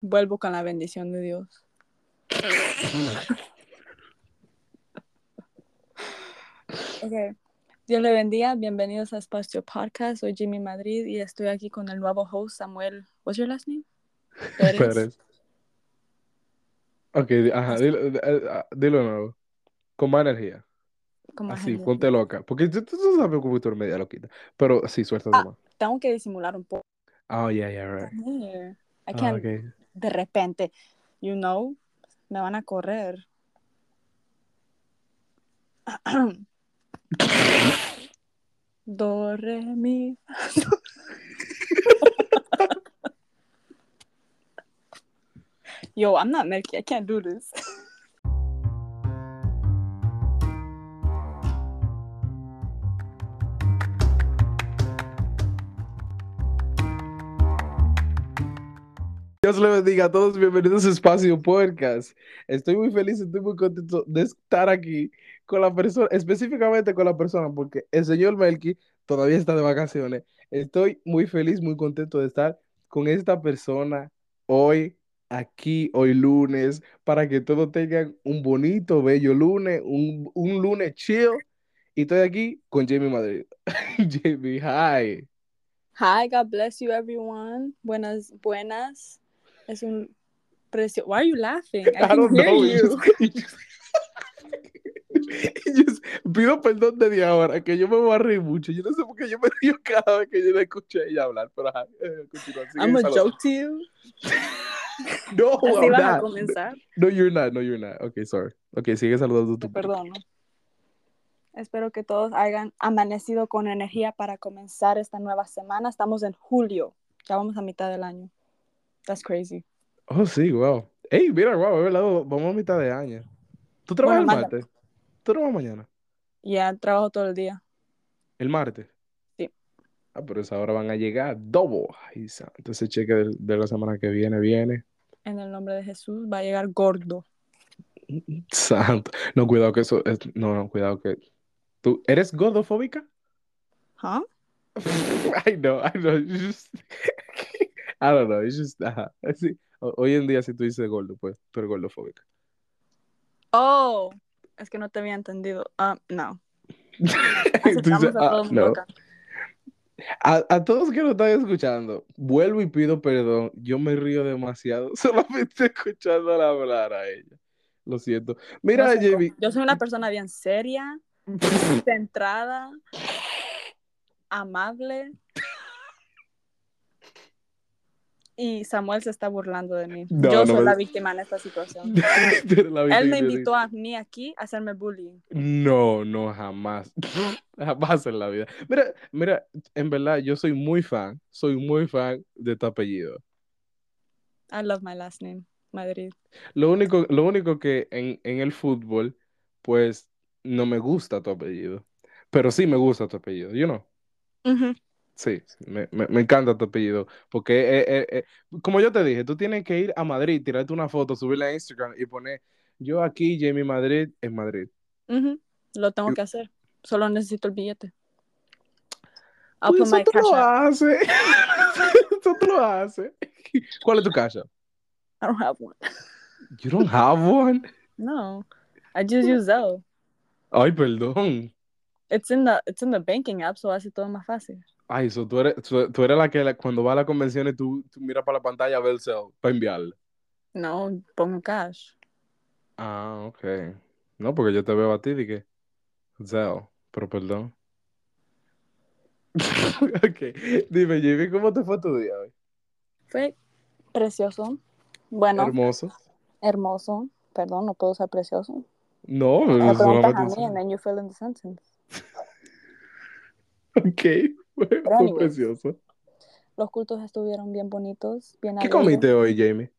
Vuelvo con la bendición de Dios. ok. Dios le bendiga. Bienvenidos a Espacio Podcast. Soy Jimmy Madrid y estoy aquí con el nuevo host, Samuel. What's your last name? Pérez. Pérez. Ok, ajá, dilo, eh, eh, dilo de nuevo. Con más energía. Con más Así, energía. ponte loca. Porque tú, tú sabes cómo tú media loquita. Pero sí, suelta Ah. Tengo que disimular un poco. Oh, yeah, yeah, right. I Ah, can't, ok. De repente, you know, me van a correr. Do, re, mi. Yo, I'm not Milky. I can't do this. Dios le bendiga a todos, bienvenidos a Espacio Podcast. Estoy muy feliz, estoy muy contento de estar aquí con la persona, específicamente con la persona, porque el señor Melky todavía está de vacaciones. Estoy muy feliz, muy contento de estar con esta persona hoy, aquí, hoy lunes, para que todos tengan un bonito, bello lunes, un, un lunes chill. Y estoy aquí con Jamie Madrid. Jamie, hi. Hi, God bless you, everyone. Buenas, buenas. Es un precio. Why are you laughing? I, I don't know. you. just- just- pido perdón desde ahora, que yo me voy a reír mucho. Yo no sé por qué yo me río cada vez que yo la escucho a ella hablar, pero ajá, eh, I'm a joke to you. No, I'm vas a not. comenzar. No, you're not, no, you're not. Okay, sorry. Okay, sigue saludando tu perdono. Espero que todos hayan amanecido con energía para comenzar esta nueva semana. Estamos en julio. Ya vamos a mitad del año. That's crazy. Oh, sí, wow. Ey, mira, wow, es verdad, vamos a mitad de año. ¿Tú trabajas Bueno, el martes? ¿Tú trabajas mañana? Ya trabajo todo el día. ¿El martes? Sí. Ah, pero esa hora van a llegar double. Ay, santo. Entonces, cheque de, de la semana que viene, viene. En el nombre de Jesús va a llegar gordo. Santo. No, cuidado que eso es. No, no, cuidado que. ¿Tú eres gordofóbica? ¿Ah? I know, I know. I don't know. It's just. ajá. Sí. Hoy en día, si tú dices gordo, pues tú eres gordofóbica. Oh, es que no te había entendido. Ah, no. Aceptamos a "Ah, todo el mundo no". acá. A, a todos que lo están escuchando, vuelvo y pido perdón. Yo me río demasiado solamente escuchándola hablar a ella. Lo siento. Mira, sé Jamie. Yo soy una persona bien seria, centrada, amable. Y Samuel se está burlando de mí. No, Yo no soy me- la víctima en esta situación. Él me invitó a mí aquí a hacerme bullying. No, no, jamás. Jamás en la vida. Mira, mira, en verdad, yo soy muy fan, soy muy fan de tu apellido. I love my last name, Madrid. Lo único, lo único que en, en el fútbol, pues, no me gusta tu apellido. Pero sí me gusta tu apellido, you know. Ujú. Sí, sí, me, me- me encanta tu apellido. Porque, eh, eh, eh, como yo te dije, tú tienes que ir a Madrid, tirarte una foto, subirla a Instagram y poner, yo aquí, Jamie Madrid, en Madrid. Lo tengo Y- que hacer. Solo necesito el billete. I'll Pues eso tú cash lo app. haces. Eso tú lo haces. ¿Cuál es tu cash app? I don't have one. You don't have one. No. I just use Zelle. Ay, perdón. It's in the it's in the banking app, so hace todo más fácil. Ay, so tú eres, tú, tú eres la que la- cuando va a la convención y tú, tú miras para la pantalla a ver el cel para enviarle. No, pongo cash. Ah, ok. No, porque yo te veo a ti y que Zell, pero perdón. Ok, dime, Jimmy, ¿cómo te fue tu día hoy? Fue precioso. Bueno, Hermoso. hermoso. Perdón, no puedo ser precioso. No, Me pero preguntas a mí and then you fill in the sentence. Ok, fue, fue anyways. precioso. Los cultos estuvieron bien bonitos, bien ¿Qué alegres. comiste hoy, Jamie?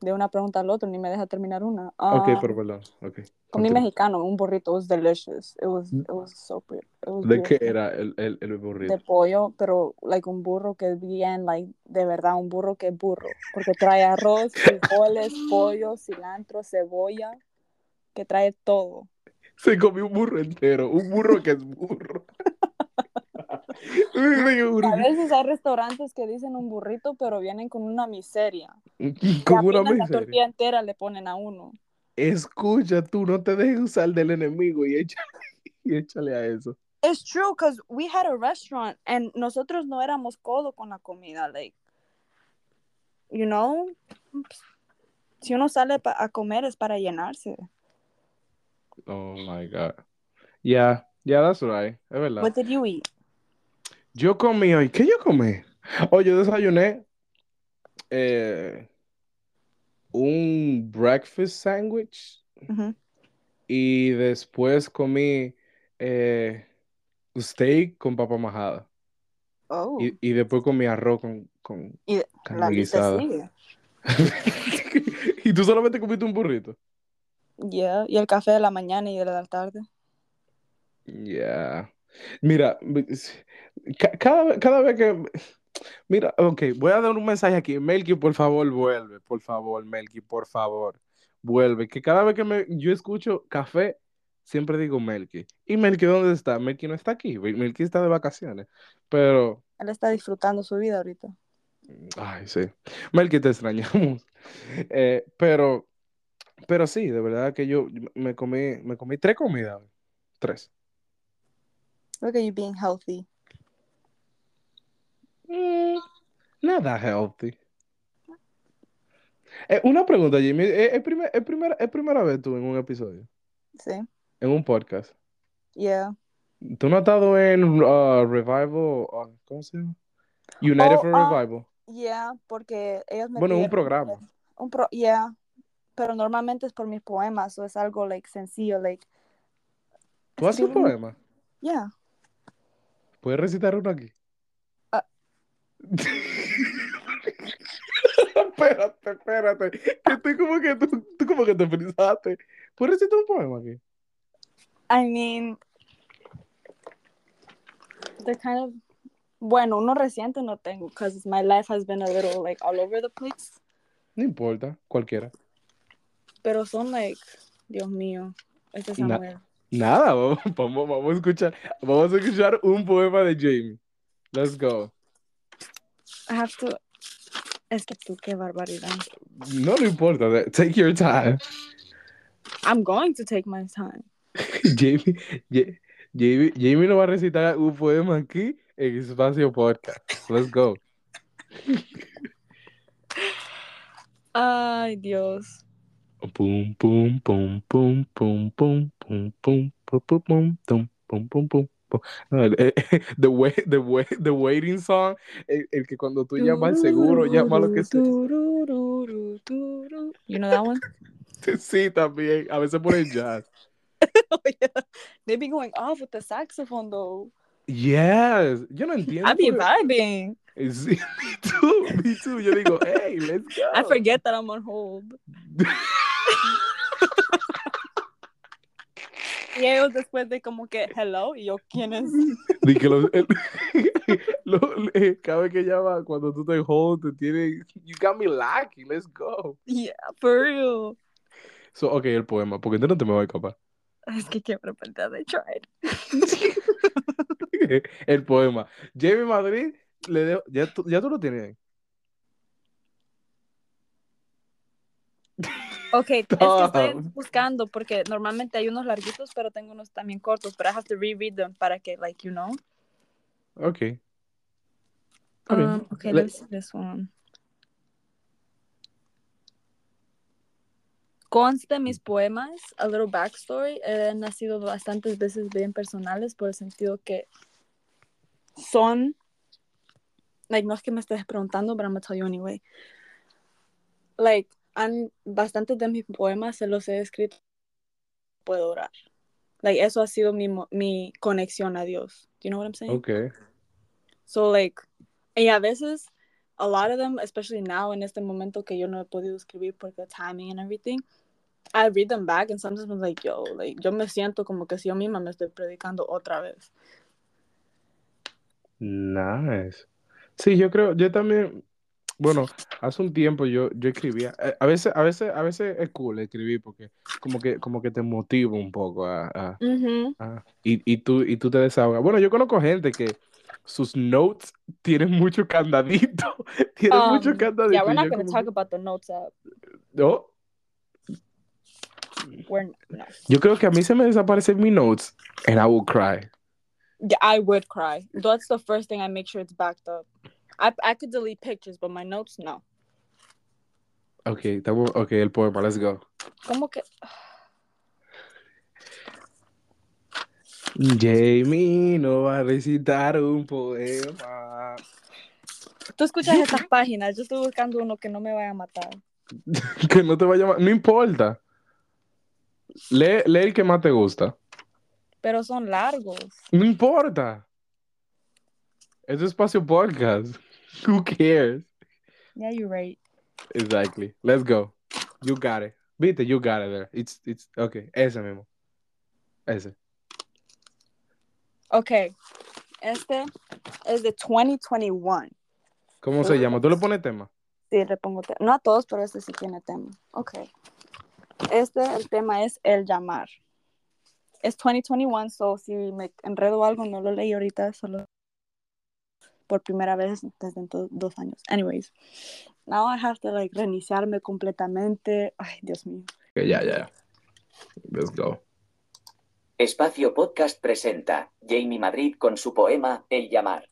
De una pregunta al otro, ni me deja terminar una. Ok, Ah, pero perdón. Ok. comí mexicano, un burrito. It was delicious. It was, it was so pretty. It was ¿De qué era el, el, el burrito? de pollo, pero like un burro que es bien, like, de verdad, un burro que es burro, porque trae arroz, frijoles, pollo, cilantro, cebolla, que trae todo. Se comió un burro entero, un burro que es burro. A veces hay restaurantes que dicen un burrito, pero vienen con una miseria. Con una Apenas la miseria. tortilla entera le ponen a uno. Escucha, tú no te dejes usar del enemigo y échale, y échale a eso. It's true, because we had a restaurant and nosotros no éramos codo con la comida. Like, you know, si uno sale a comer es para llenarse. Oh my God. Yeah, yeah, that's right. Es verdad. What did you eat? Yo comí hoy. ¿Qué yo comí? Hoy yo desayuné eh, un breakfast sandwich y después comí eh, steak con papa majada. Oh, Y, y después comí arroz con, con y carne guisada. y tú solamente comiste un burrito. Yeah, y el café de la mañana y de la tarde. Yeah. Mira, ca- cada, cada vez que... Mira, ok, voy a dar un mensaje aquí. Melky, por favor, vuelve. Por favor, Melky, por favor, vuelve. Que cada vez que me, yo escucho café, siempre digo Melky. ¿Y Melky dónde está? Melky no está aquí. Melky está de vacaciones. Pero, Él está disfrutando su vida ahorita. ay, sí. Melky, te extrañamos. Eh, pero, pero sí, de verdad que yo me comí, me comí tres comidas. Tres. Look at you being healthy. Mm, nada healthy. Eh, una pregunta, Jimmy. ¿Es, es primer- es primera, es primera vez tú en un episodio? Sí. En un podcast. Yeah. ¿Tú no has estado en uh, Revival? uh, ¿cómo se llama? United Oh, for ah, Revival. Yeah, porque ellos me Bueno, un programa. un pro yeah, pero normalmente es por mis poemas o es algo like sencillo like ¿Tú haces un escribo un- poema? yeah. ¿Puedes recitar uno aquí? Ah. espérate, espérate. Que tú como que, tú, tú como que te frisaste. ¿Puedes recitar un poema aquí? I mean they're kind of bueno, uno reciente no tengo because my life has been a little like all over the place, No importa, cualquiera. pero son like Dios mío, este Na- Samuel. Nada, vamos, vamos, vamos a escuchar, vamos a escuchar un poema de Jamie. Let's go. I have to es que tú qué barbaridad. No le importa, take your time. I'm going to take my time. Jamie, Ja- Jamie, Jamie no va a recitar un poema aquí en Espacio Podcast. Let's go. Ay, Dios. Pum, pum, pum, pum, pum, pum, pum, pum, pum, pum, pum, pum, pum, pum, pum. No, el- eh, the, way, the, way, the waiting song, el, el que cuando tú llamas al seguro, llama lo que sea. You know that one? Sí, también. A veces ponen jazz. oh, yeah. They be going off with the saxophone though. Yes. Yo no entiendo. I be por vibing. Sí, me too, me too. Yo digo, hey, let's go. I forget that I'm on hold. Y ellos después de como que hello y yo quién es. Di que lo- el- lo- eh, cada vez que llama, cuando tú te hold, te tiene. You got me lucky, let's go. Yeah, for real. So, ok, el poema, porque entonces no te me voy a escapar. Es que qué barbaridad, I tried. el poema. Jamie Madrid, le dejo, ya, tú, ya tú lo tienes Ok, es que estoy buscando porque normalmente hay unos larguitos, pero tengo unos también cortos, pero I have to reread them para que, like, you know. Ok. Um, okay, Le- let's see this one. Consta mis poemas, a little backstory, eh, han nacido bastantes veces bien personales por el sentido que son, like, no es que me estés preguntando, but I'm gonna tell you anyway. Like, han, bastantes de mis poemas se los he escrito, puedo orar. Like, eso ha sido mi, mi conexión a Dios. Do you know what I'm saying? Ok. So like, y a veces, a lot of them, especially now en este momento que yo no he podido escribir por the timing and everything, I read them back and sometimes I'm like, yo, like, yo me siento como que si yo misma me estoy predicando otra vez. Nice. Sí, yo creo, yo también, bueno, hace un tiempo yo, yo escribía, eh, a veces, a veces, a veces es cool escribir porque como que, como que te motiva un poco a, a- a- y, y tú, y tú te desahogas. Bueno, yo conozco gente que, sus notes tienen mucho candadito. Tienen mucho Um, candadito. yeah, we're not going to talk que, about the notes app. no. We're no. Yo creo que a mí se me desaparecen mis notes and I will cry. Yeah, I would cry. That's the first thing I make sure it's backed up. I I could delete pictures, but my notes no. Ok, estamos, ok, el poema, let's go. ¿Cómo que? Jamie no va a recitar un poema. Tú escuchas estas páginas. Yo estoy buscando uno que no me vaya a matar. Que no te va a llamar, no importa. Lee, lee el que más te gusta. Pero son largos. No importa. Es espacio podcast. Who cares? Yeah, you're right. Exactly. Let's go. You got it. Viste, you got it there. It's, it's, okay, ese mismo. Ese. Okay. Este es de 2021. ¿Cómo se llama? ¿Tú le pones tema? Sí, le pongo tema. No a todos, pero este sí tiene tema. Ok. Este, el tema es el llamar. Es 2021, so si me enredo algo, no lo leí ahorita, solo por primera vez desde dos años. Anyways, now I have to like reiniciarme completamente. Ay, Dios mío. Ya, ya. ya. Let's go. Espacio Podcast presenta Jamie Madrid con su poema El llamar.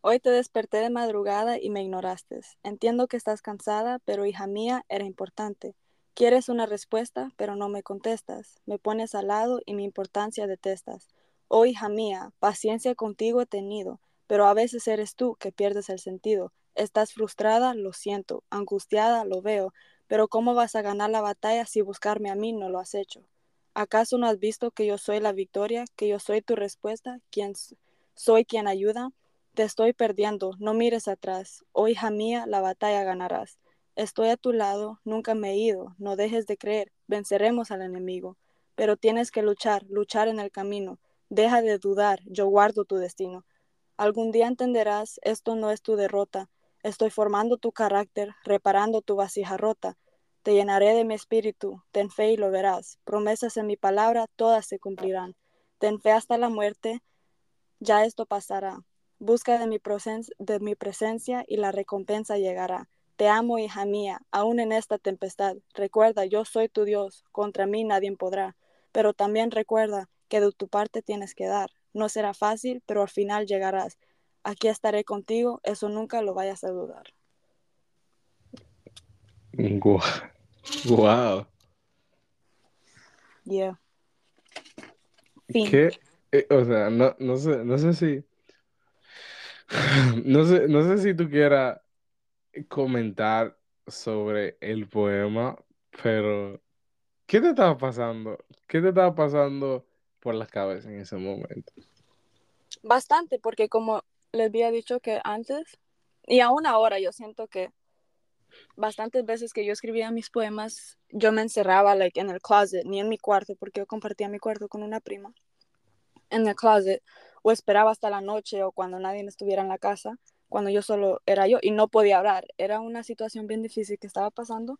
Hoy te desperté de madrugada y me ignoraste. Entiendo que estás cansada, pero hija mía, era importante. Quieres una respuesta, pero no me contestas. Me pones al lado y mi importancia detestas. Oh hija mía, paciencia contigo he tenido, pero a veces eres tú que pierdes el sentido. Estás frustrada, lo siento, angustiada, lo veo, pero ¿cómo vas a ganar la batalla si buscarme a mí no lo has hecho? ¿Acaso no has visto que yo soy la victoria, que yo soy tu respuesta, quien soy quien ayuda? Te estoy perdiendo, no mires atrás. Oh hija mía, la batalla ganarás. Estoy a tu lado, nunca me he ido, no dejes de creer, venceremos al enemigo. Pero tienes que luchar, luchar en el camino. Deja de dudar, yo guardo tu destino. Algún día entenderás, esto no es tu derrota. Estoy formando tu carácter, reparando tu vasija rota. Te llenaré de mi espíritu, ten fe y lo verás. Promesas en mi palabra, todas se cumplirán. Ten fe hasta la muerte, ya esto pasará. Busca de mi, de mi presencia y la recompensa llegará. Te amo, hija mía, aún en esta tempestad. Recuerda, yo soy tu Dios, contra mí nadie podrá. Pero también recuerda que de tu parte tienes que dar. No será fácil, pero al final llegarás. Aquí estaré contigo, eso nunca lo vayas a dudar. Wow. Wow. Yeah. Fin. ¿Qué? Eh, o sea, no, no sé, no sé si. No sé, no sé si tú quieras comentar sobre el poema, pero ¿qué te estaba pasando? ¿Qué te estaba pasando por la cabeza en ese momento? Bastante, porque como les había dicho que antes, y aún ahora yo siento que bastantes veces que yo escribía mis poemas, yo me encerraba like, en el closet, ni en mi cuarto, porque yo compartía mi cuarto con una prima, en el closet, o esperaba hasta la noche o cuando nadie estuviera en la casa, cuando yo solo era yo y no podía hablar. Era una situación bien difícil que estaba pasando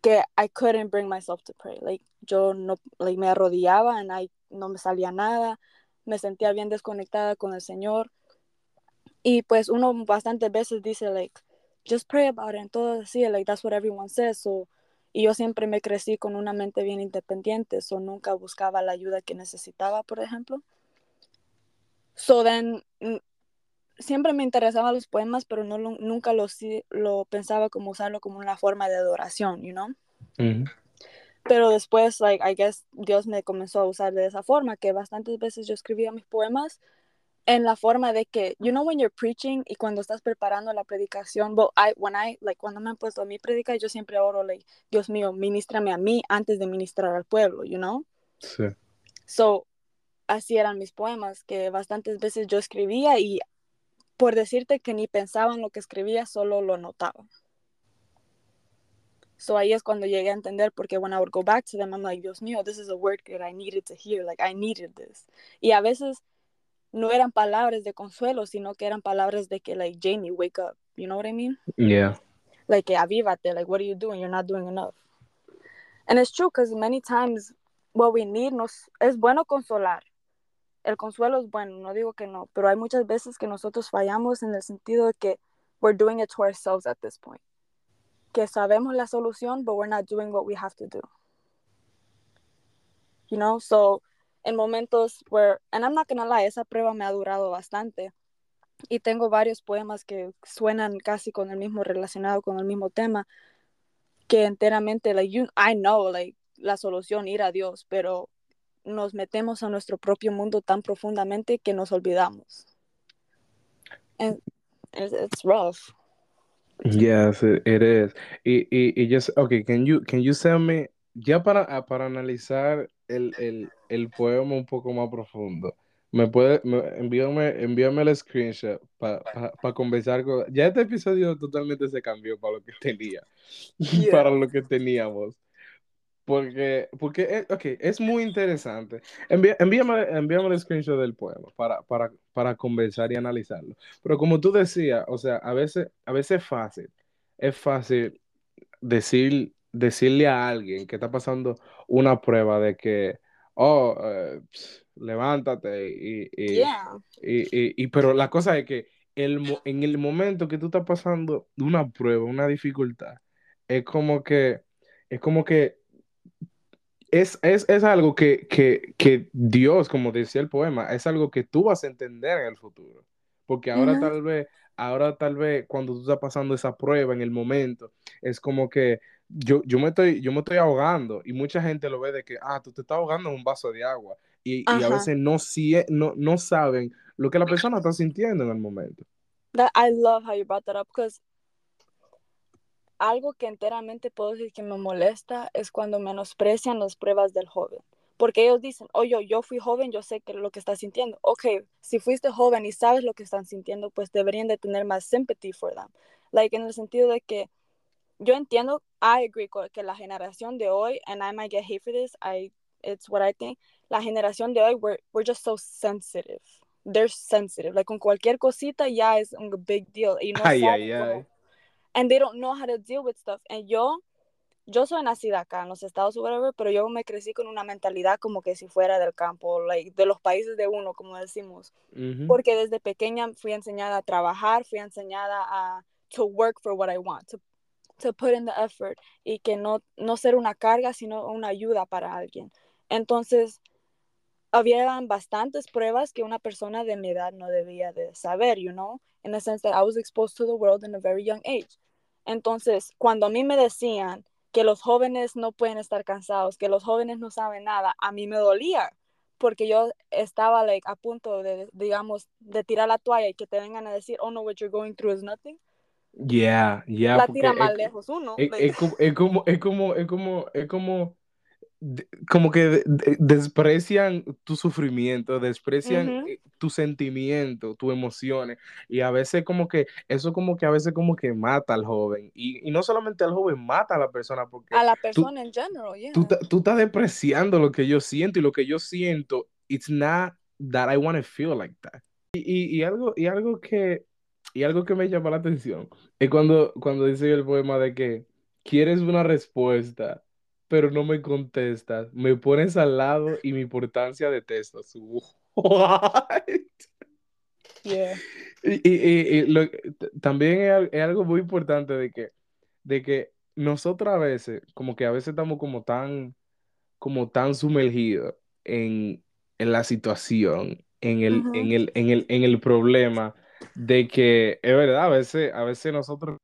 que I couldn't bring myself to pray. Like, yo no, like, me arrodillaba and I, no me salía nada, me sentía bien desconectada con el Señor. Y pues uno bastantes veces dice, like, just pray about it. Entonces, sí, like, that's what everyone says. So, y yo siempre me crecí con una mente bien independiente, so nunca buscaba la ayuda que necesitaba, por ejemplo. So then, mm, siempre me interesaban los poemas, pero no lo, nunca lo, lo pensaba como usarlo como una forma de adoración, you know? Ujú. Pero después, like, I guess Dios me comenzó a usar de esa forma, que bastantes veces yo escribía mis poemas en la forma de que, you know, when you're preaching y cuando estás preparando la predicación, well, I, when I, like, cuando me han puesto a mí predicar, yo siempre oro, like, Dios mío, ministrame a mí antes de ministrar al pueblo, you know? Sí. So, así eran mis poemas, que bastantes veces yo escribía y por decirte que ni pensaba en lo que escribía, solo lo notaba. So ahí es cuando llegué a entender porque when I would go back to them, I'm like, Dios mío, this is a word that I needed to hear, like I needed this. Y a veces no eran palabras de consuelo, sino que eran palabras de que, like, Jamie, wake up, you know what I mean? Yeah. like avívate, like what are you doing? You're not doing enough. And it's true because many times what we need nos es bueno consolar, el consuelo es bueno, no digo que no, pero hay muchas veces que nosotros fallamos en el sentido de que we're doing it to ourselves at this point. Que sabemos la solución, but we're not doing what we have to do. You know, so en momentos where, and I'm not gonna lie, esa prueba me ha durado bastante. Y tengo varios poemas que suenan casi con el mismo relacionado con el mismo tema, que enteramente, like, you, I know, like, la solución, ir a Dios, pero nos metemos a nuestro propio mundo tan profundamente que nos olvidamos. And it's, rough. Yes, it, it is. Y, y, y just, okay, can you, can you send me, ya para, ah, para analizar el, el, el poema un poco más profundo, me puede, me, envíame, envíame el screenshot para pa, pa conversar con, ya este episodio totalmente se cambió para lo que tenía, Yeah. para lo que teníamos. Porque, porque eh, ok, es muy interesante. Envía- envíame, envíame el screenshot del poema para, para, para conversar y analizarlo. Pero como tú decías, o sea, a veces, a veces es fácil, es fácil decir, decirle a alguien que está pasando una prueba de que, oh, eh, levántate y, y, Yeah. y, y- pero la cosa es que el, en el momento que tú estás pasando una prueba, una dificultad, es como que, es como que es, es, es algo que, que, que Dios, como decía el poema, es algo que tú vas a entender en el futuro. Porque ahora tal vez, ahora tal vez cuando tú estás pasando esa prueba en el momento, es como que yo, yo me estoy, yo me estoy ahogando y mucha gente lo ve de que, ah, tú te estás ahogando en un vaso de agua. Y, y a veces no, sie- no, no saben lo que la persona está sintiendo en el momento. That I love how you brought that up because algo que enteramente puedo decir que me molesta es cuando menosprecian las pruebas del joven. Porque ellos dicen, oye, yo fui joven, yo sé que lo que estás sintiendo. Ok, si fuiste joven y sabes lo que están sintiendo, pues deberían de tener más sympathy for them. Like, en el sentido de que yo entiendo, I agree con que la generación de hoy, and I might get hate for this, I, it's what I think, la generación de hoy, we're, we're just so sensitive. They're sensitive. Like, con cualquier cosita ya es un big deal. Y no Ay, saben ay, cómo- ay. And they don't know how to deal with stuff. And yo, yo soy nacida acá en los Estados Unidos, pero yo me crecí con una mentalidad como que si fuera del campo, like, de los países de uno, como decimos. Ujú. Porque desde pequeña fui enseñada a trabajar, fui enseñada a to work for what I want, to, to put in the effort y que no, no ser una carga, sino una ayuda para alguien. Entonces, había bastantes pruebas que una persona de mi edad no debía de saber, you know, in the sense that I was exposed to the world in a very young age. Entonces, cuando a mí me decían que los jóvenes no pueden estar cansados, que los jóvenes no saben nada, a mí me dolía, porque yo estaba like, a punto de, digamos, de tirar la toalla y que te vengan a decir, oh no, what you're going through is nothing. Yeah, yeah, la tira es- más lejos uno. Es, like, es como, es como, es como, es como, es como, de- como que de- de- desprecian tu sufrimiento, desprecian eh, tu sentimiento, tus emociones, y a veces como que, eso como que a veces como que mata al joven, y, y no solamente al joven, mata a la persona, porque a la tú, persona en general, yeah. tú, tú estás despreciando lo que yo siento, y lo que yo siento, it's not that I want to feel like that. Y, y, y algo, y algo que, y algo que me llama la atención es cuando, cuando dice el poema de que quieres una respuesta, pero no me contestas, me pones al lado y mi importancia detestas. What? Yeah. Y, y- y- lo- también es, es algo muy importante de que, de que nosotros a veces, como que a veces estamos como tan, como tan sumergidos en, en la situación, en el, en el, en el, en el problema, de que es verdad, a veces, a veces nosotros,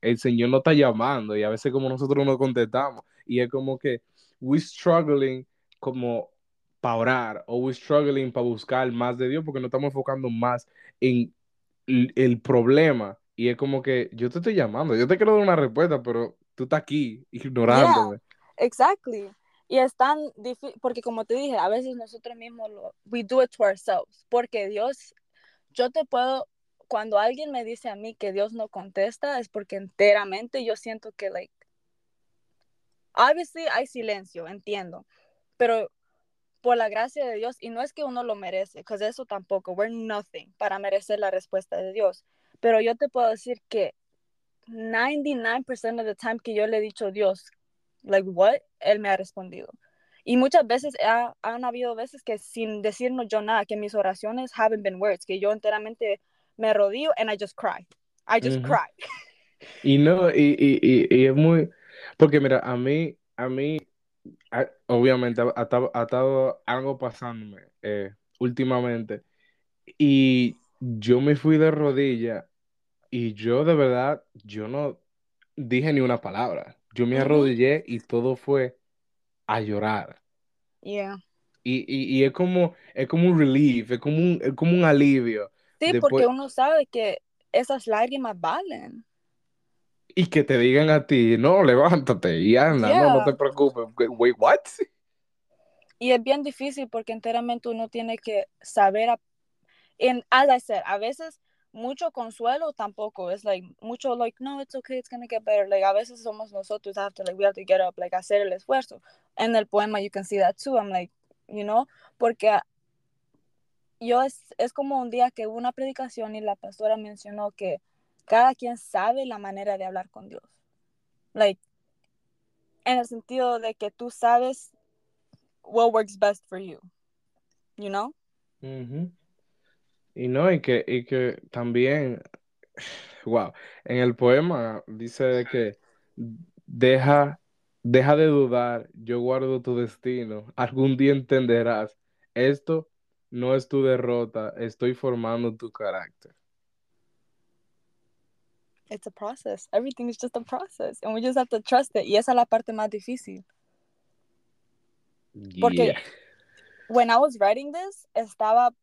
el Señor nos está llamando y a veces como nosotros no contestamos y es como que we struggling como para orar o we struggling para buscar más de Dios porque nos estamos enfocando más en el, el problema y es como que yo te estoy llamando, yo te quiero dar una respuesta, pero tú estás aquí ignorándome. Exactly. Y es tan difícil, porque como te dije, a veces nosotros mismos lo, we do it to ourselves, porque Dios, yo te puedo, cuando alguien me dice a mí que Dios no contesta, es porque enteramente yo siento que, like, obviously hay silencio, entiendo, pero por la gracia de Dios, y no es que uno lo merece, porque eso tampoco, we're nothing para merecer la respuesta de Dios, pero yo te puedo decir que 99% of the time que yo le he dicho Dios, like what, él me ha respondido. Y muchas veces ha, han habido veces que sin decirnos yo nada, que mis oraciones haven't been words, que yo enteramente me rodillo and I just cry. I just Ujú. cry. Y no, y, y, y, y es muy, porque mira, a mí, a mí, a- obviamente ha, estado algo pasándome eh, últimamente y yo me fui de rodillas y yo de verdad, yo no dije ni una palabra. Yo me arrodillé y todo fue a llorar. Yeah. Y, y, y es como, es como un relief, es como un, es como un alivio. Sí, Después- porque uno sabe que esas lágrimas valen. Y que te digan a ti, no, levántate y anda, no, no te preocupes. Wait, what? Y es bien difícil porque enteramente uno tiene que saber, a- en, as I said, a veces mucho consuelo tampoco es like mucho like no it's okay it's gonna get better like a veces somos nosotros have to like we have to get up like hacer el esfuerzo en el poema you can see that too I'm like you know porque yo es, es como un día que hubo una predicación y la pastora mencionó que cada quien sabe la manera de hablar con Dios like en el sentido de que tú sabes what works best for you you know Ujú. Y no, y que, y que también, wow, en el poema dice que deja, deja de dudar, yo guardo tu destino, algún día entenderás, esto no es tu derrota, estoy formando tu carácter. It's a process. Everything is just a process. And we just have to trust it. Y esa es la parte más difícil. Porque Yeah. when I was writing this, estaba,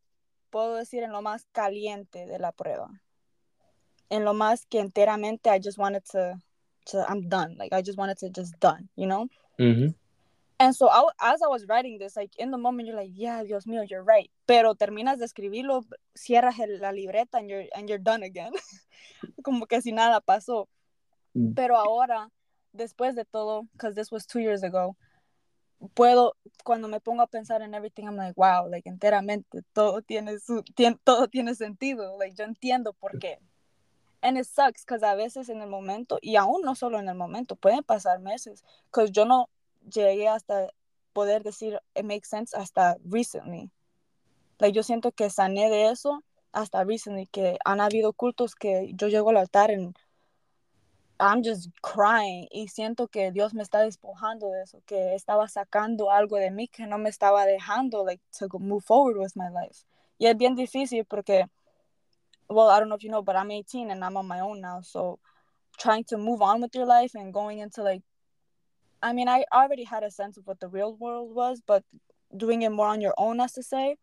puedo decir, en lo más caliente de la prueba. En lo más que enteramente I just wanted to, to I'm done. Like, I just wanted to just done, you know? Ujú. And so I, as I was writing this, like, in the moment, you're like, yeah, Dios mío, you're right. Pero terminas de escribirlo, cierras el- la libreta and you're, and you're done again. Como que si nada pasó. Pero ahora, después de todo, because this was two years ago, puedo, cuando me pongo a pensar en everything, I'm like, wow, like enteramente, todo tiene, su, tien- todo tiene sentido, like yo entiendo por qué. And it sucks, because a veces en el momento, y aún no solo en el momento, pueden pasar meses, because yo no llegué hasta poder decir, it makes sense, hasta recently. Like yo siento que sané de eso hasta recently, que han habido cultos que yo llego al altar en I'm just crying y siento que Dios me está despojando de eso, que estaba sacando algo de mí que no me estaba dejando like to move forward with my life. Y es bien difícil porque well, I don't know if you know, but I'm 18 and I'm on my own now, so trying to move on with your life and going into like I mean, I already had a sense of what the real world was, but doing it more on your own as to say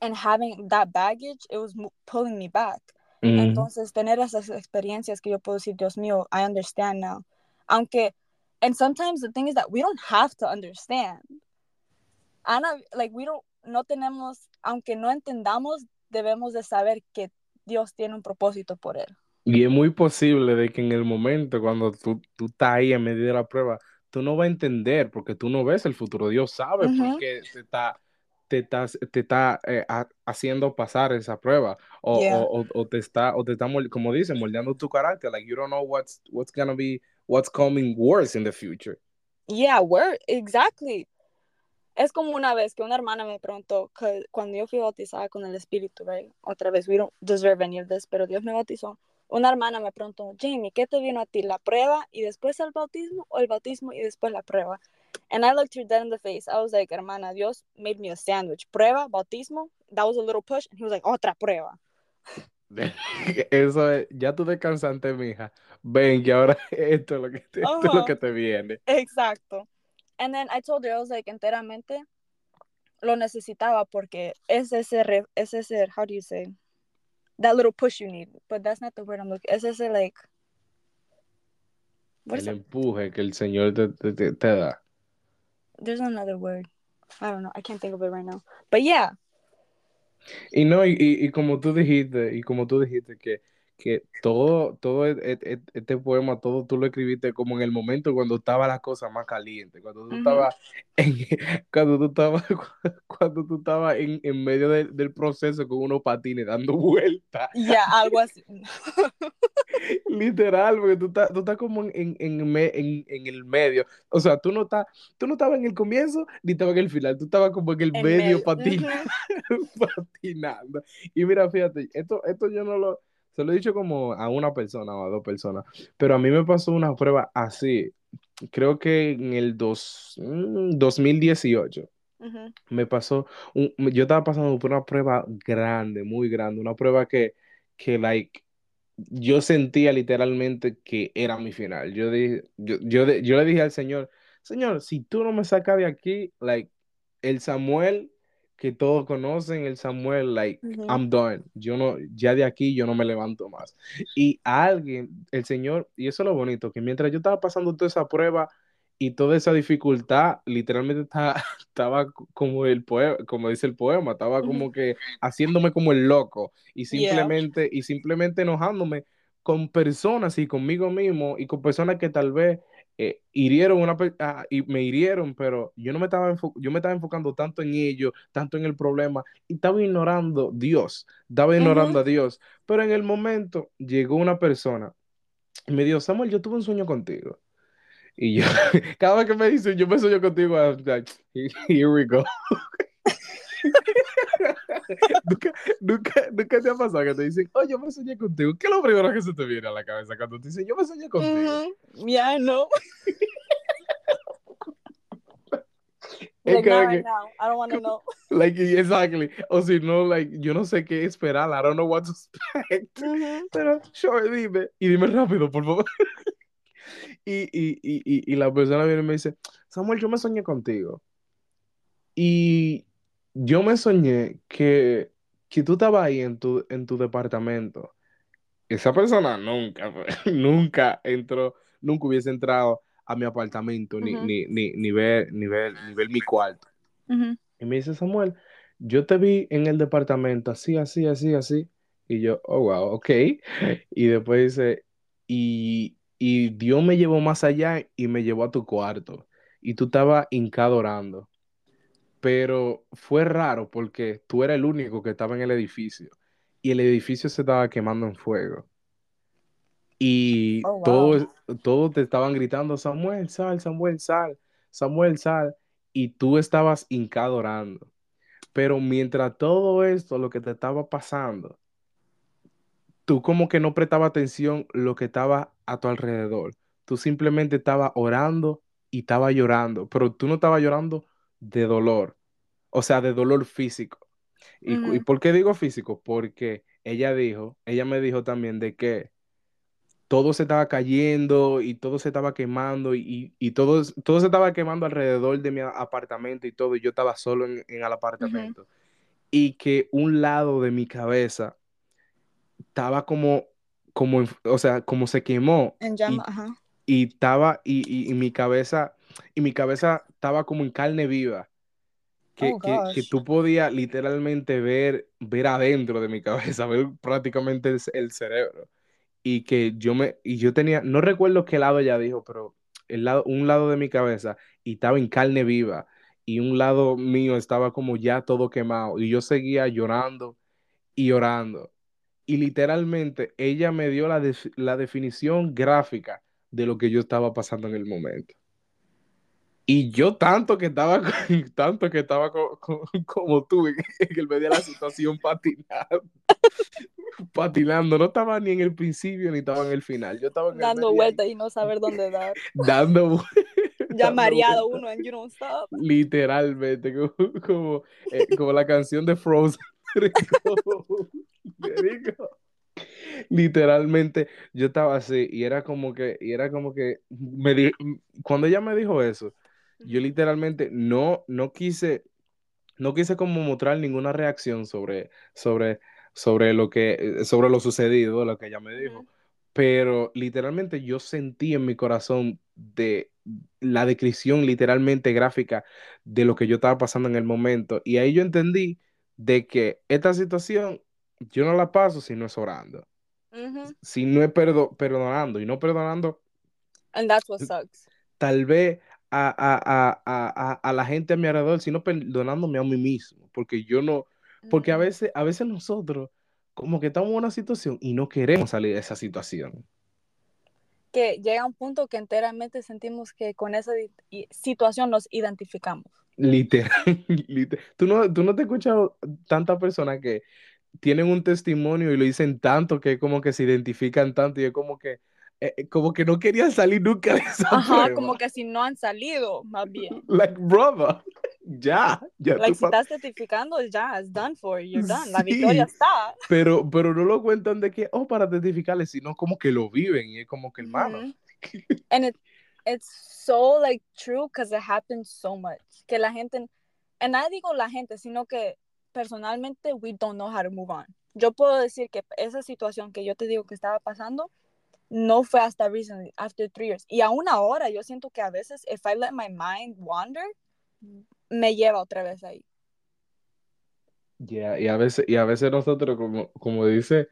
and having that baggage, it was pulling me back. Ujú. Entonces, tener esas experiencias que yo puedo decir, Dios mío, I understand now. Aunque, and sometimes the thing is that we don't have to understand. Ana, like, we don't, no tenemos, aunque no entendamos, debemos de saber que Dios tiene un propósito por él. Y es muy posible de que en el momento cuando tú, tú estás ahí en medio de la prueba, tú no vas a entender porque tú no ves el futuro. Dios sabe por Ujú. qué te está, te está, te está eh, ha- haciendo pasar esa prueba o, Yeah. o, o, o te está, o te está, como dicen, moldeando tu carácter. Like you don't know what's, what's gonna be, what's coming worse in the future. Yeah, where, exactly. Es como una vez que una hermana me preguntó que cuando yo fui bautizada con el Espíritu, right? Otra vez, we don't deserve any of this, pero Dios me bautizó. Una hermana me preguntó, Jamie, ¿qué te vino a ti? ¿La prueba y después el bautismo o el bautismo y después la prueba? And I looked her dead in the face. I was like, hermana, Dios made me a sandwich. Prueba, bautismo, that was a little push. And he was like, otra prueba. Eso es, ya tú descansaste, mija. Ven, que ahora esto es lo que te, esto es lo que te viene. Exacto. And then I told her, I was like, enteramente lo necesitaba porque es ese, es ese, how do you say, that little push you need. But that's not the word I'm looking, es ese like, El empuje que el Señor te, te, te- te da. There's another word. I don't know. I can't think of it right now. But yeah, Y no, y, y, y como tú dijiste, y como tú dijiste que, que todo, todo e- e- e- este poema, todo tú lo escribiste como en el momento cuando estaba la cosa más caliente, cuando tú estabas en, cuando tú estabas, cuando tú estabas en, en medio del- del proceso con unos patines dando vueltas. yeah, algo así. Literal, porque tú estás, tú estás como en, en, el medio. O sea, tú no estás, tú no estabas en el comienzo ni estabas en el final, tú estabas como en el medio, medio. patina- patinando. Y mira, fíjate, esto, esto yo no lo, se lo he dicho como a una persona o a dos personas, pero a mí me pasó una prueba así, creo que en el dos, mm, 2018 Ujú, me pasó, un- yo estaba pasando por una prueba grande, muy grande, una prueba que, que like, yo sentía literalmente que era mi final. Yo, dije, yo, yo, yo le dije al Señor, Señor, si tú no me sacas de aquí, like, el Samuel que todos conocen, el Samuel, like. I'm done. Yo no, ya de aquí yo no me levanto más. Y alguien, el Señor, y eso es lo bonito, que mientras yo estaba pasando toda esa prueba y toda esa dificultad, literalmente estaba, estaba como el poema, como dice el poema, estaba como que haciéndome como el loco y Yeah. simplemente, y simplemente enojándome con personas y conmigo mismo y con personas que tal vez eh, hirieron una ah, y me hirieron, pero yo no me estaba yo me estaba enfocando tanto en ello, tanto en el problema y estaba ignorando Dios, estaba ignorando a Dios, pero en el momento llegó una persona y me dijo, Samuel, yo tuve un sueño contigo. Y yo, cada vez que me dicen, yo me sueño contigo, I'm like, here we go. nunca, nunca, nunca te ha pasado que te dicen, oh, yo me soñé contigo. ¿Qué es lo primero que se te viene a la cabeza cuando te dicen, yo me soñé contigo? Ujú. Yeah. Es Like, que- right now. I don't want to know. Like, exactly. O si no, like, yo no sé qué esperar. I don't know what to expect. Pero, sure, dime. Y dime rápido, por favor. Y, y, y, y, y la persona viene y me dice, Samuel, yo me soñé contigo. Y yo me soñé que, que tú estabas ahí en tu, en tu departamento. Esa persona nunca, nunca entró, nunca hubiese entrado a mi apartamento, ni, ni, ni, ni ver, ni ver, ni ver mi cuarto. Y me dice, Samuel, yo te vi en el departamento así, así, así, así. Y yo, oh, wow, ok. Y después dice, y, y Dios me llevó más allá y me llevó a tu cuarto. Y tú estabas hincado orando. Pero fue raro porque tú eras el único que estaba en el edificio. Y el edificio se estaba quemando en fuego. Y Oh, wow. todos, todos te estaban gritando, Samuel, sal, Samuel, sal, Samuel, sal. Y tú estabas hincado orando. Pero mientras todo esto, lo que te estaba pasando, tú como que no prestabas atención lo que estaba a tu alrededor. Tú simplemente estabas orando y estabas llorando, pero tú no estabas llorando de dolor, o sea, de dolor físico. ¿Y, cu- ¿y por qué digo físico? Porque ella dijo, ella me dijo también de que todo se estaba cayendo y todo se estaba quemando y, y- y todo, todo se estaba quemando alrededor de mi apartamento y todo, y yo estaba solo en, en el apartamento. Y que un lado de mi cabeza estaba como, como, o sea, como se quemó En y, llama, ajá. y estaba, y, y- y mi cabeza, y mi cabeza estaba como en carne viva. Que, Oh, que, tú podías literalmente ver, ver adentro de mi cabeza, ver prácticamente el, el cerebro. Y que yo me, y yo tenía, no recuerdo qué lado ella dijo, pero el lado, un lado de mi cabeza y estaba en carne viva y un lado mío estaba como ya todo quemado y yo seguía llorando y llorando. Y literalmente ella me dio la, def- la definición gráfica de lo que yo estaba pasando en el momento. Y yo tanto que estaba, tanto que estaba co- co- como tú en, en el medio de la situación patinando, patinando, no estaba ni en el principio ni estaba en el final, yo estaba en Dando vueltas y no saber dónde dar. dando, vu- Ya mareado vueltas. uno and you don't stop. Literalmente, como, como, eh, como la canción de Frozen. Literalmente, yo estaba así y era como que, y era como que, me di- cuando ella me dijo eso, yo literalmente no, no quise, no quise como mostrar ninguna reacción sobre, sobre, sobre lo que, sobre lo sucedido, lo que ella me dijo, pero literalmente yo sentí en mi corazón de la descripción literalmente gráfica de lo que yo estaba pasando en el momento y ahí yo entendí de que esta situación yo no la paso si no es orando, si no es perdo- perdonando y no perdonando And that's what sucks. tal vez a, a, a, a, la gente a mi alrededor, sino perdonándome a mí mismo, porque yo no, porque a Ujú. veces, a veces nosotros como que estamos en una situación y no queremos salir de esa situación. Que llega un punto que enteramente sentimos que con esa situación nos identificamos. Literal, literal. ¿Tú, no, tú no te has escuchado tantas personas que tienen un testimonio y lo dicen tanto que como que se identifican tanto y es como que, eh, como que no querían salir nunca de esa Ajá, como que si no han salido, más bien. Like, brother, ya, ya. Like, si estás testificando, ya, it's done for, you're done, la victoria está. Pero, pero no lo cuentan de que, oh, para testificarles, sino como que lo viven y es como que, hermano. Mm -hmm. And it, it's so, like, true because it happens so much. Que la gente, and I digo la gente, sino que personalmente, we don't know how to move on. Yo puedo decir que esa situación que yo te digo que estaba pasando, no fue hasta recently, after three years. Y aún ahora, yo siento que a veces, if I let my mind wander, me lleva otra vez ahí. Yeah, y a veces, y a veces nosotros, como, como dice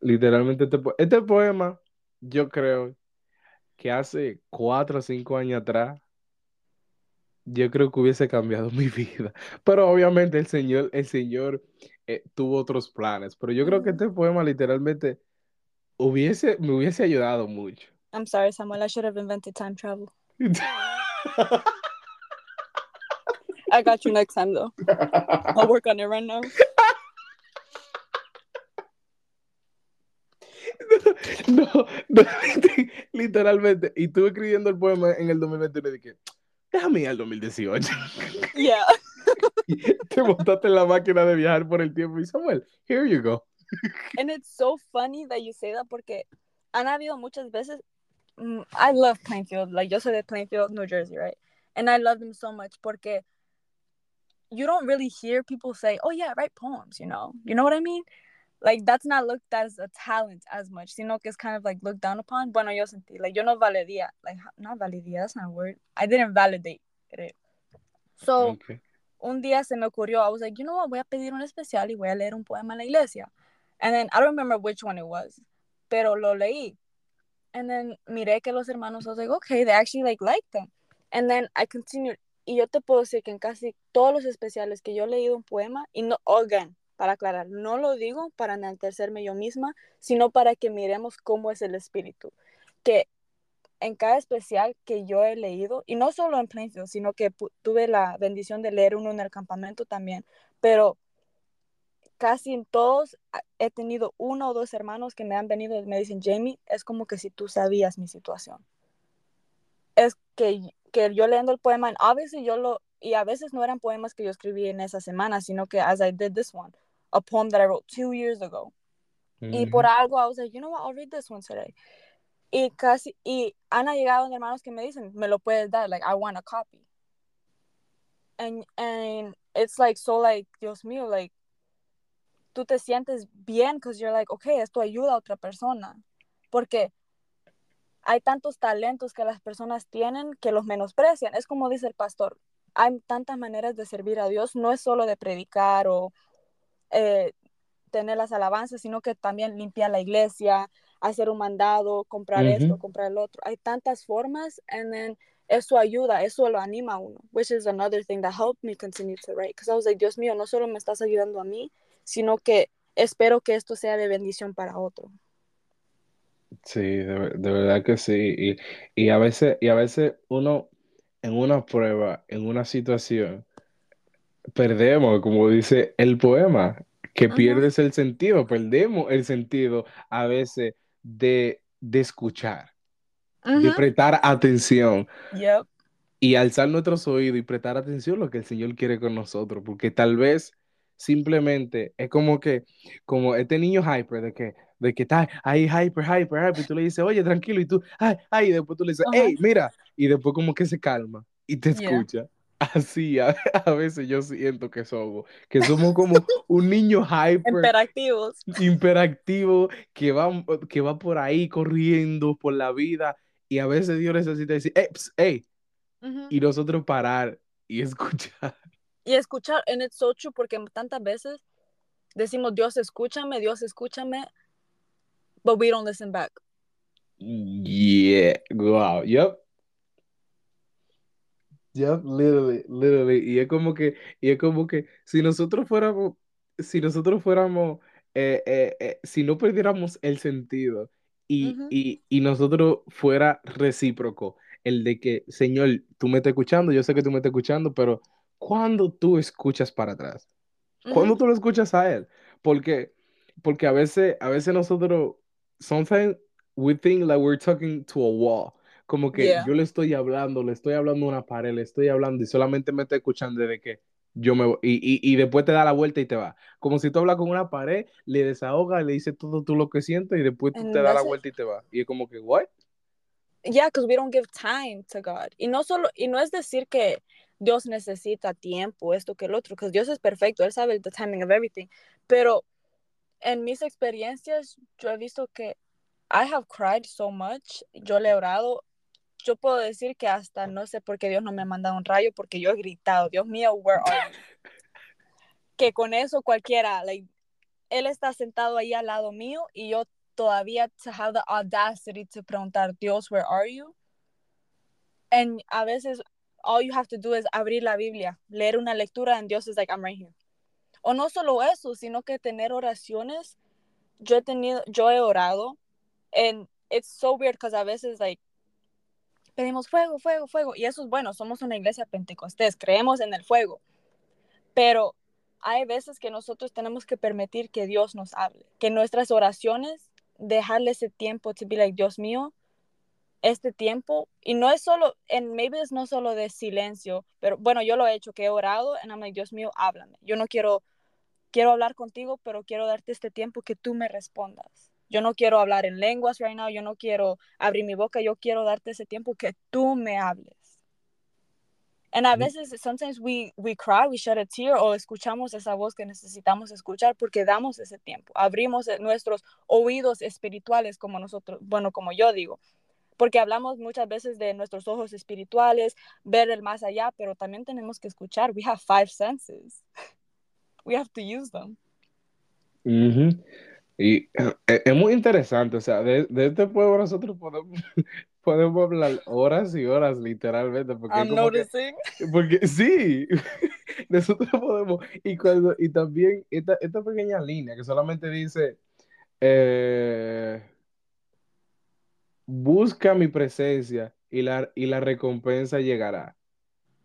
literalmente este, este poema, yo creo que hace cuatro o cinco años atrás, yo creo que hubiese cambiado mi vida. Pero obviamente el Señor, el Señor eh, tuvo otros planes. Pero yo creo que este poema literalmente hubiese, me hubiese ayudado mucho. I'm sorry, Samuel. I should have invented time travel. I got you next time, though. I'll work on it right now. No, no, literalmente. Y estuve escribiendo el poema en el 2021 y dije, déjame ir al 2018. Yeah. Te montaste en la máquina de viajar por el tiempo y Samuel, here you go. And it's so funny that you say that porque han habido muchas veces. Mm, I love Plainfield, like yo soy de Plainfield, New Jersey, right? And I love them so much porque you don't really hear people say, "Oh yeah, write poems," you know. You know what I mean? Like that's not looked as a talent as much, sino que it's kind of like looked down upon. Bueno, yo sentí like yo no validía, like not validía, that's not a word. I didn't validate it. So Okay. un día se me ocurrió, I was like, you know what, voy a pedir un especial y voy a leer un poema en la iglesia. And then I don't remember which one it was, pero lo leí. And then miré que los hermanos, I was like, okay, they actually like liked them. And then I continued. Y yo te puedo decir que en casi todos los especiales que yo he leído un poema, y no, again, para aclarar, no lo digo para enaltecerme yo misma, sino para que miremos cómo es el espíritu. Que en cada especial que yo he leído, y no solo en Plainfield, sino que tuve la bendición de leer uno en el campamento también, pero casi en todos he tenido uno o dos hermanos que me han venido y me dicen, Jamie, es como que si tú sabías mi situación. Es que, que yo leyendo el poema, a veces yo lo, y a veces no eran poemas que yo escribí en esa semana, sino que as I did this one, a poem that I wrote two years ago. Mm -hmm. Y por algo, I was like, you know what, I'll read this one today. Y casi, y han llegado hermanos que me dicen, me lo puedes dar, like, I want a copy. And, and it's like, so like, Dios mío, like, tú te sientes bien because you're like, okay, esto ayuda a otra persona. Porque hay tantos talentos que las personas tienen que los menosprecian. Es como dice el pastor, hay tantas maneras de servir a Dios, no es solo de predicar o eh, tener las alabanzas, sino que también limpiar la iglesia, hacer un mandado, comprar uh -huh. esto, comprar el otro. Hay tantas formas, and then eso ayuda, eso lo anima a uno, which is another thing that helped me continue to write. Because I was like, Dios mío, no solo me estás ayudando a mí, sino que espero que esto sea de bendición para otro. Sí, de, de verdad que sí. Y, y, a veces, y a veces uno en una prueba, en una situación, perdemos, como dice el poema, que pierdes el sentido, perdemos el sentido a veces de, de escuchar, de prestar atención. Yep. Y alzar nuestros oídos y prestar atención a lo que el Señor quiere con nosotros, porque tal vez simplemente es como que, como este niño hyper, de que, de que está ahí hyper, hyper, hyper, y tú le dices, oye, tranquilo, y tú, ay, ay, y después tú le dices, Ajá. hey, mira, y después como que se calma y te Yeah. escucha. Así, a, a veces yo siento que somos, que somos como un niño hyper, Imperactivos. imperactivo, que va, que va por ahí corriendo por la vida, y a veces Dios necesita decir, hey, ps, hey, Ujú. y nosotros parar y escuchar. Y escuchar, so true, porque tantas veces decimos, Dios, escúchame, Dios, escúchame, but we don't listen back. Yeah, wow, yep. Yep, literally, literally. Y es como que, y es como que si nosotros fuéramos, si nosotros fuéramos eh, eh, eh, si no perdiéramos el sentido y, y, y nosotros fuera recíproco, el de que, Señor, tú me estás escuchando, yo sé que tú me estás escuchando, pero ¿cuándo tú escuchas para atrás? ¿Cuándo Ujú. tú lo escuchas a él? Porque, porque a veces, a veces nosotros, sometimes we think like we're talking to a wall. Como que Yeah. yo le estoy hablando, le estoy hablando a una pared, le estoy hablando y solamente me está escuchando desde que yo me voy. Y, y, y después te da la vuelta y te va. Como si tú hablas con una pared, le desahogas, le dices todo tú lo que sientes y después tú te das la vuelta y te vas. Y es como que, ¿what? Yeah, because we don't give time to God. Y no solo, y no es decir que Dios necesita tiempo, esto que el otro, because Dios es perfecto, Él sabe the timing of everything. Pero en mis experiencias, yo he visto que I have cried so much, yo le he orado, yo puedo decir que hasta no sé por qué Dios no me ha mandado un rayo, porque yo he gritado, Dios mío, where are you? que con eso cualquiera, like, Él está sentado ahí al lado mío y yo todavía to have the audacity to preguntar, Dios, where are you? And a veces all you have to do is abrir la Biblia, leer una lectura and Dios is like, I'm right here. O no solo eso, sino que tener oraciones. Yo he tenido, yo he orado and it's so weird because a veces like pedimos fuego, fuego, fuego y eso es bueno, somos una iglesia pentecostés, creemos en el fuego. Pero hay veces que nosotros tenemos que permitir que Dios nos hable, que nuestras oraciones, dejarle ese tiempo to be like, Dios mío, este tiempo, y no es solo, and maybe es no solo de silencio, pero bueno, yo lo he hecho, que he orado, and I'm like, Dios mío, háblame. Yo no quiero, quiero hablar contigo, pero quiero darte este tiempo que tú me respondas. Yo no quiero hablar en lenguas right now, yo no quiero abrir mi boca, yo quiero darte ese tiempo que tú me hables. And a Mm. veces, sometimes we, we cry, we shed a tear, o escuchamos esa voz que necesitamos escuchar porque damos ese tiempo. Abrimos eh, nuestros oídos espirituales, como nosotros, bueno, como yo digo. Porque hablamos muchas veces de nuestros ojos espirituales, ver el más allá, pero también tenemos que escuchar. We have five senses. We have to use them. Ujú. Y eh, es muy interesante, o sea, de, de este pueblo nosotros podemos, podemos hablar horas y horas literalmente, porque es I'm como que, noticing. porque sí, nosotros podemos, y cuando, y también esta, esta pequeña línea que solamente dice, eh, busca mi presencia y la, y la recompensa llegará.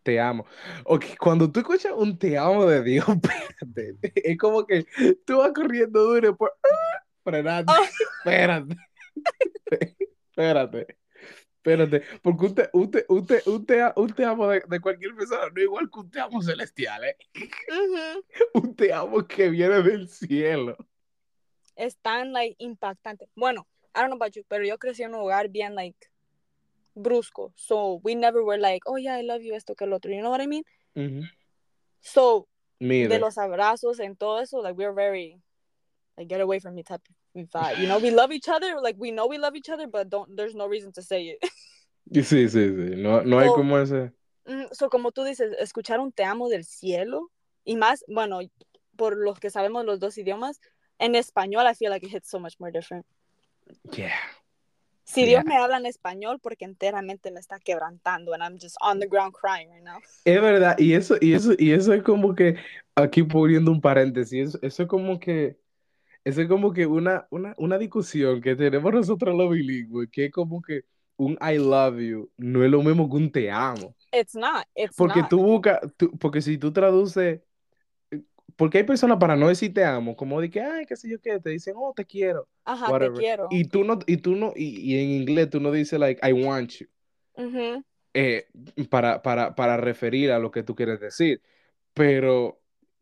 Te amo. Ok, cuando tú escuchas un te amo de Dios, espérate, es como que tú vas corriendo duro por frenando. Oh. Espérate. Espérate. Espérate. Porque un te, un te, un te, un te, un te amo de, de cualquier persona no igual que un te amo celestial, ¿eh? Un te amo que viene del cielo. Es tan, like, impactante. Bueno, I don't know about you, pero yo crecí en un hogar bien, like, brusco. So, we never were like, oh, yeah, I love you, esto que el otro. You know what I mean? So, Mire. de los abrazos and todo eso, like, we're very, like, get away from me type of vibe. You know, we love each other. Like, we know we love each other, but don't, there's no reason to say it. Sí, sí, sí. No, no hay So- como ese. Mm, so, como tú dices, escuchar un te amo del cielo y más, bueno, por los que sabemos los dos idiomas, en español I feel like it hits so much more different. Yeah. Si Dios Yeah. me habla en español porque enteramente me está quebrantando and I'm just on the ground crying right now. Es verdad, y eso, y eso, y eso es como que, aquí poniendo un paréntesis, eso, eso es como que, eso es como que una, una, una discusión que tenemos nosotros los bilingües, que es como que un I love you no es lo mismo que un te amo. It's not, it's Porque not. tú buscas, porque si tú traduces, porque hay personas para no decir te amo, como de que, ay, qué sé yo qué, te dicen, oh, te quiero, Ajá, whatever. te quiero. Y tú no, y tú no, y, y en inglés tú no dices like, I want you. Ujú. eh, para, para, para referir a lo que tú quieres decir. Pero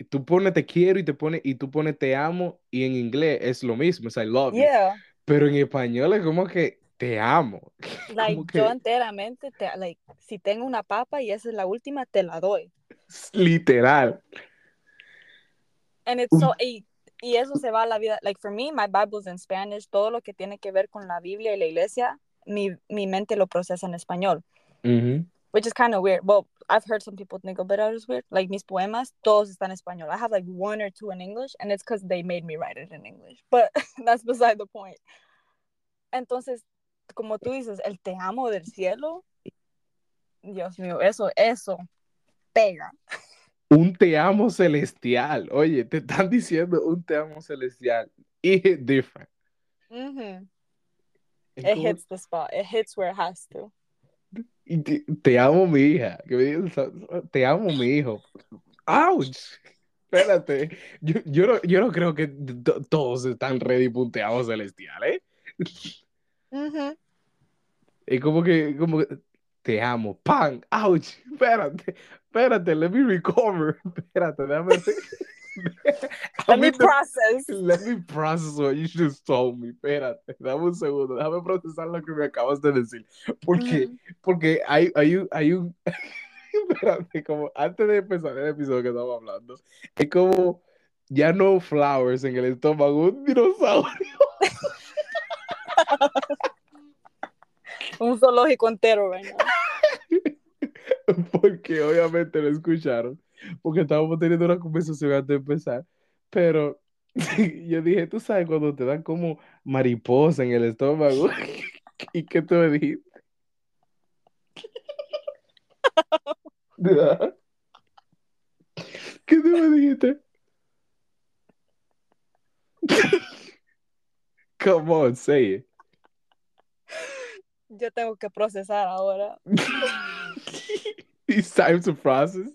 tú pones te quiero y te pone y tú pones te amo y en inglés es lo mismo, es I love you. Yeah, Pero en español es como que te amo. like que yo enteramente, te, like, si tengo una papa y esa es la última, te la doy. literal. And it's so, y, y eso se va a la vida. Like for me, my Bible's in Spanish. Todo lo que tiene que ver con la Biblia y la iglesia, mi, mi mente lo procesa en español. Ujú. Which is kind of weird. Well, I've heard some people think of it as weird. Like mis poemas, todos están en español. I have like one or two in English, and it's because they made me write it in English. But that's beside the point. Entonces, como tú dices, el te amo del cielo, Dios mío, eso, eso pega. un te amo celestial. Oye, te están diciendo un te amo celestial. Y hit different. It hits the spot. It hits where it has to. te, te amo, mi hija. Te amo, mi hijo. ¡Auch! Espérate. Yo, yo, no, yo no creo que to- todos están ready para un te amo celestial, ¿eh? Mhm. Es como que, como que, te amo, ¡pam! ¡Auch! Espérate, espérate, let me recover. Espérate, déjame. Let me process. Let me process what you just told me. Espérate, dame un segundo, déjame procesar lo que me acabas de decir. Porque, Mhm. porque hay, hay un, hay un, espérate, como antes de empezar el episodio que estamos hablando, es como ya no flowers en el estómago, un dinosaurio. Un zoológico entero now. Porque obviamente lo escucharon, porque estábamos teniendo una conversación antes de empezar, pero yo dije, tú sabes cuando te dan como mariposa en el estómago, ¿y qué tú me dijiste? ¿Qué tú me dijiste? Come on, say it. Yo tengo que procesar ahora. It's time to process.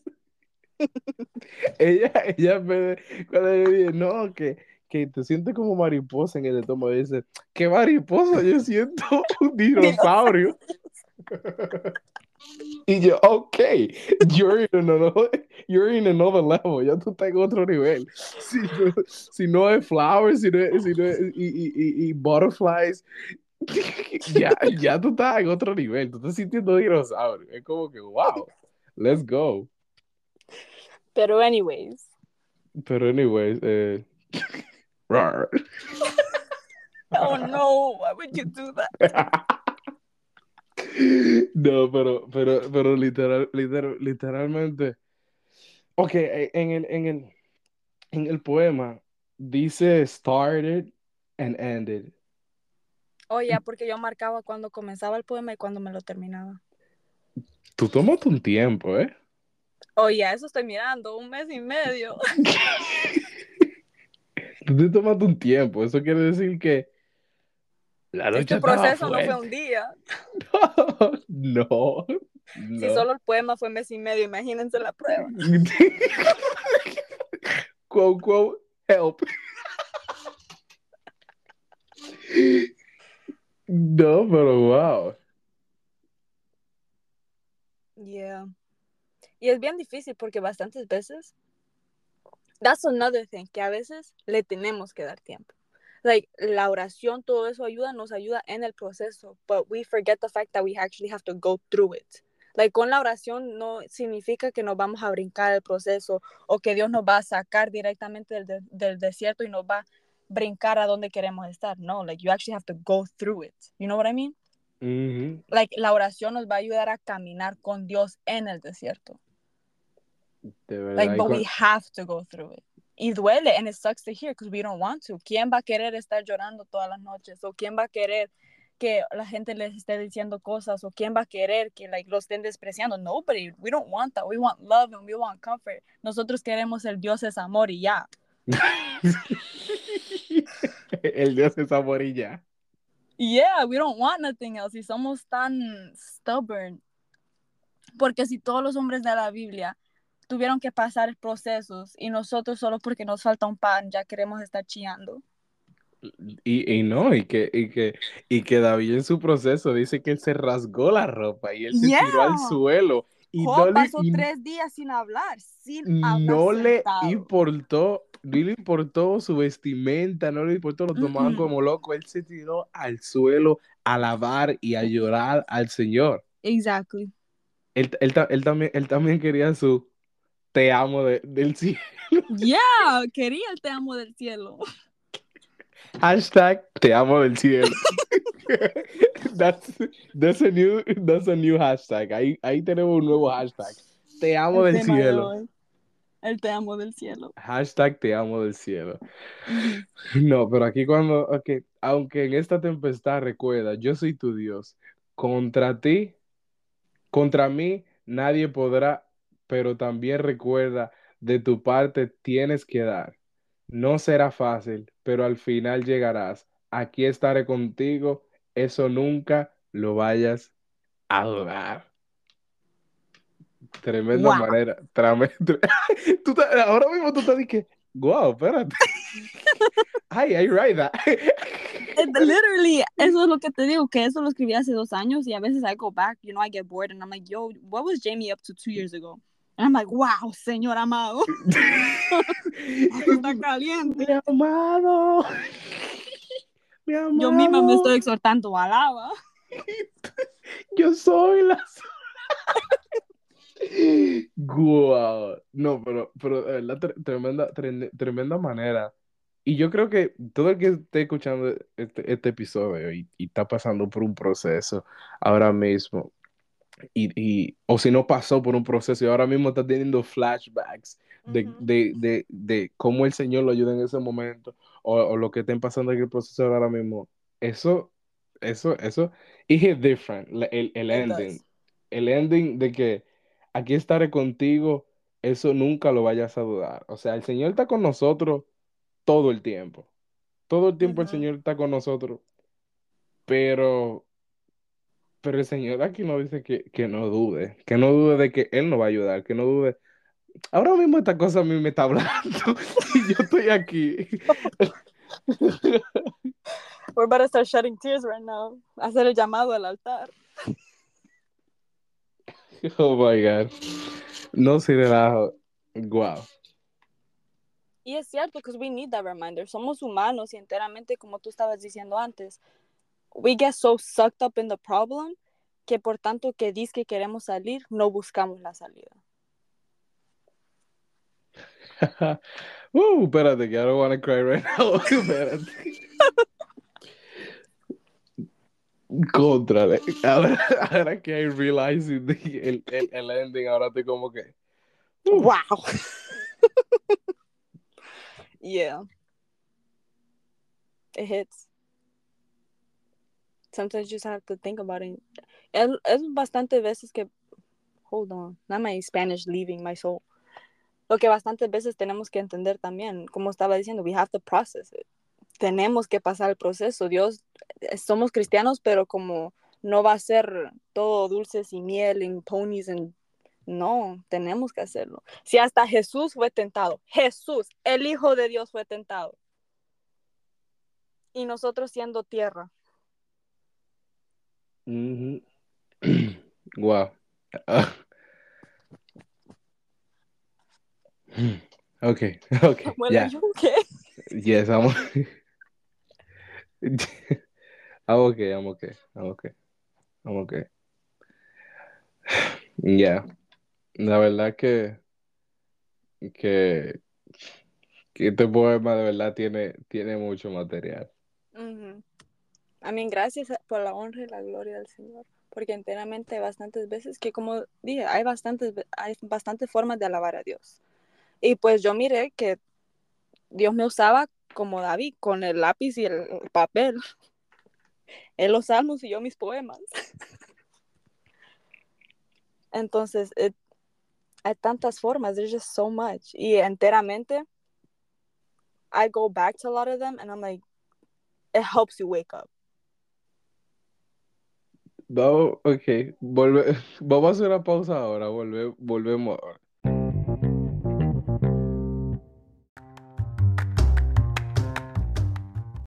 ella, ella me, cuando le dije, no, que, que te sientes como mariposa en el estómago, dice, ¿qué mariposa? Yo siento un dinosaurio. y yo, ok, you're in another, you're in another level, ya tú estás en otro nivel. Si no, si no es flowers, si no es, si no es- y, y, y butterflies, ya, ya tú estás en otro nivel, tú estás sintiendo dinosaurio. Es como que, wow, let's go. Pero anyways. Pero anyways, eh. Oh no, why would you do that? No, pero, pero, pero literal, literal, literalmente. Ok, eh, en el, en el, en el poema dice started and ended. Oh, ya, porque yo marcaba cuando comenzaba el poema y cuando me lo terminaba. Tú tomaste un tiempo, ¿eh? Oh, ya, eso estoy mirando, un mes y medio. Tú te tomaste un tiempo. Eso quiere decir que la noche Este proceso no fue un día. No, Si no. solo el poema fue mes y medio, imagínense la prueba. quote, quote, help. No, pero wow. Yeah. Y es bien difícil porque bastantes veces, that's another thing, que a veces le tenemos que dar tiempo. Like, la oración, todo eso ayuda, nos ayuda en el proceso, but we forget the fact that we actually have to go through it. Like, con la oración no significa que nos vamos a brincar el proceso o que Dios nos va a sacar directamente del, de- del desierto y nos va brincar a donde queremos estar. No, like, you actually have to go through it. You know what I mean? Like, la oración nos va a ayudar a caminar con Dios en el desierto. De verdad. Like, but we have to go through it. Y duele, and it sucks to hear because we don't want to. ¿Quién va a querer estar llorando todas las noches? ¿O quién va a querer que la gente les esté diciendo cosas? ¿O quién va a querer que like, lo estén despreciando? Nobody. We don't want that. We want love and we want comfort. Nosotros queremos el Dios es amor y ya. El Dios es ya. Yeah, we don't want nothing else. Y somos tan stubborn. Porque si todos los hombres de la Biblia tuvieron que pasar procesos y nosotros solo porque nos falta un pan ya queremos estar chillando. Y, y no, y que, y que, y que David en su proceso dice que él se rasgó la ropa y él se tiró al Yeah. suelo. Y Job no le, pasó y tres días sin hablar, sin hablar no le sentado. importó, no le importó su vestimenta, no le importó, lo tomaban como loco. Él se tiró al suelo a alabar y a llorar al Señor. Exactly. Él, él él también, él también quería su te amo de- del cielo. Yeah, quería el te amo del cielo. Hashtag te amo del cielo. that's, that's, a new, that's a new hashtag. Ahí, ahí tenemos un nuevo hashtag. Te amo El del cielo. El te amo del cielo. Hashtag te amo del cielo. No, pero aquí cuando, aunque en esta tempestad recuerda, yo soy tu Dios, contra ti, contra mí nadie podrá, pero también recuerda, de tu parte tienes que dar. No será fácil, pero al final llegarás. Aquí estaré contigo. Eso nunca lo vayas a dudar. Tremenda Wow. manera. trame- tre- Tú ta- ahora mismo tú estás diciendo, wow, espérate. Ay, I write that. It- literally, eso es lo que te digo, que eso lo escribí hace dos años y a veces I go back, you know, I get bored and I'm like, yo, what was Jamie up to two years ago? And I'm like, wow, señor amado, está caliente. Mi amado. Mi amado. Yo misma me estoy exhortando, alaba. Yo soy la. Guau. No, pero, pero de verdad, tre- tremenda, tre- tremenda manera. Y yo creo que todo el que esté escuchando este, este episodio y, y está pasando por un proceso ahora mismo, y, y- o si no pasó por un proceso y ahora mismo está teniendo flashbacks de, Ujú. de, de, de cómo el Señor lo ayuda en ese momento, o, o lo que estén pasando en el proceso ahora mismo, eso, eso, eso, it hit different, la- el, el It ending, does. el ending de que aquí estaré contigo, eso nunca lo vayas a dudar. O sea, el Señor está con nosotros todo el tiempo, todo el tiempo el. Señor está con nosotros, pero, pero el Señor aquí nos dice que, que no dude, que no dude de que Él nos va a ayudar, que no dude. Ahora mismo esta cosa a mí me está hablando y yo estoy aquí. We're about to start shedding tears right now. Hacer el llamado al altar. Oh my God. No se relajo. Wow. Y es cierto, because we need that reminder. Somos humanos y enteramente, como tú estabas diciendo antes, we get so sucked up in the problem que por tanto que dice que queremos salir, no buscamos la salida. Uh, espérate, que I don't want to cry right now. Espérate. Contrale. Ahora, ahora que I realize el, el, el ending, ahora estoy como que. uh, Wow. yeah. It hits. Sometimes you just have to think about it. Es, es bastante veces que, hold on, not my Spanish leaving my soul. Lo que bastantes veces tenemos que entender también, como estaba diciendo, we have to process it. Tenemos que pasar el proceso. Dios, eh, somos cristianos, pero como no va a ser todo dulces y miel y ponies and no, tenemos que hacerlo. Si hasta Jesús fue tentado, Jesús, el Hijo de Dios fue tentado. Y nosotros siendo tierra. Wow. Ah. Okay, okay. Yeah. are you okay? Yes, I'm I'm okay, I'm okay, I'm okay, I'm okay. Yeah, la verdad que, que, que este poema de verdad tiene, tiene mucho material. Ujú. A mí, gracias por la honra y la gloria del Señor. Porque enteramente hay bastantes veces que, como dije, hay bastantes, hay bastantes formas de alabar a Dios. Y pues yo miré que Dios me usaba como David, con el lápiz y el, el papel. Él los salmos y yo mis poemas. Entonces, it- hay tantas formas, there's just so much. Y enteramente, I go back to a lot of them and I'm like, it helps you wake up. Vamos, ok, volve, vamos a hacer una pausa ahora, volve, volvemos ahora.